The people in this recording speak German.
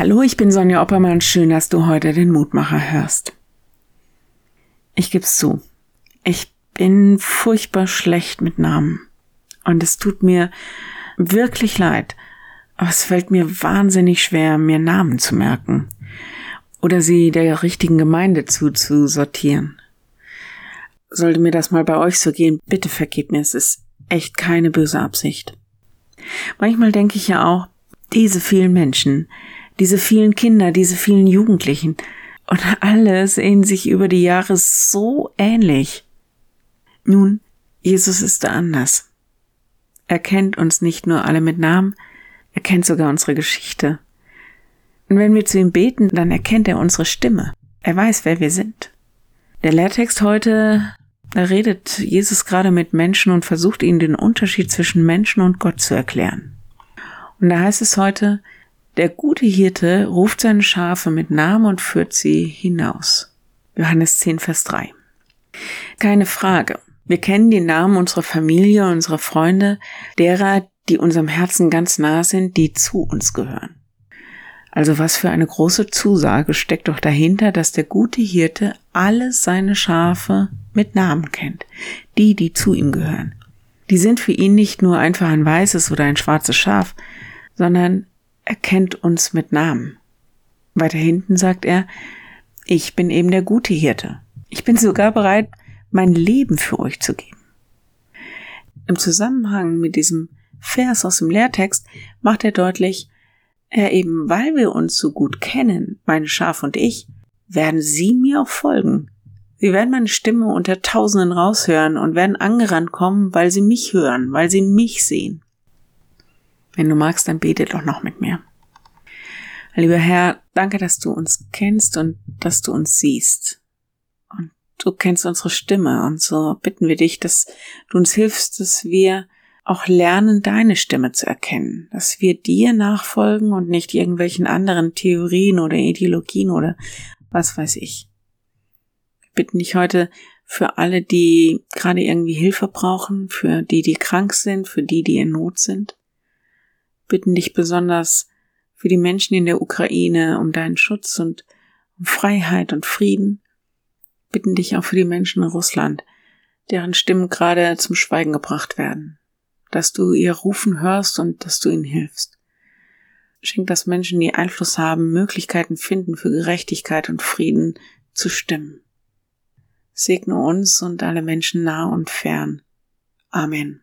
Hallo, ich bin Sonja Oppermann. Schön, dass du heute den Mutmacher hörst. Ich geb's zu. Ich bin furchtbar schlecht mit Namen. Und es tut mir wirklich leid. Aber es fällt mir wahnsinnig schwer, mir Namen zu merken. Oder sie der richtigen Gemeinde zuzusortieren. Sollte mir das mal bei euch so gehen, bitte vergebt mir. Es ist echt keine böse Absicht. Manchmal denke ich ja auch, diese vielen Menschen, diese vielen Kinder, diese vielen Jugendlichen. Und alle sehen sich über die Jahre so ähnlich. Nun, Jesus ist da anders. Er kennt uns nicht nur alle mit Namen, er kennt sogar unsere Geschichte. Und wenn wir zu ihm beten, dann erkennt er unsere Stimme. Er weiß, wer wir sind. Der Lehrtext heute, da redet Jesus gerade mit Menschen und versucht ihnen den Unterschied zwischen Menschen und Gott zu erklären. Und da heißt es heute, der gute Hirte ruft seine Schafe mit Namen und führt sie hinaus. Johannes 10, Vers 3. Keine Frage. Wir kennen die Namen unserer Familie, unserer Freunde, derer, die unserem Herzen ganz nah sind, die zu uns gehören. Also was für eine große Zusage steckt doch dahinter, dass der gute Hirte alle seine Schafe mit Namen kennt, die, die zu ihm gehören. Die sind für ihn nicht nur einfach ein weißes oder ein schwarzes Schaf, sondern er kennt uns mit Namen. Weiter hinten sagt er, ich bin eben der gute Hirte. Ich bin sogar bereit, mein Leben für euch zu geben. Im Zusammenhang mit diesem Vers aus dem Lehrtext macht er deutlich, er eben weil wir uns so gut kennen, meine Schaf und ich, werden sie mir auch folgen. Sie werden meine Stimme unter Tausenden raushören und werden angerannt kommen, weil sie mich hören, weil sie mich sehen. Wenn du magst, dann bete doch noch mit mir. Lieber Herr, danke, dass du uns kennst und dass du uns siehst. Und du kennst unsere Stimme und so bitten wir dich, dass du uns hilfst, dass wir auch lernen, deine Stimme zu erkennen, dass wir dir nachfolgen und nicht irgendwelchen anderen Theorien oder Ideologien oder was weiß ich. Wir bitten dich heute für alle, die gerade irgendwie Hilfe brauchen, für die, die krank sind, für die, die in Not sind bitten dich besonders für die Menschen in der Ukraine um deinen Schutz und um Freiheit und Frieden. Bitten dich auch für die Menschen in Russland, deren Stimmen gerade zum Schweigen gebracht werden, dass du ihr Rufen hörst und dass du ihnen hilfst. Schenk, dass Menschen, die Einfluss haben, Möglichkeiten finden, für Gerechtigkeit und Frieden zu stimmen. Segne uns und alle Menschen nah und fern. Amen.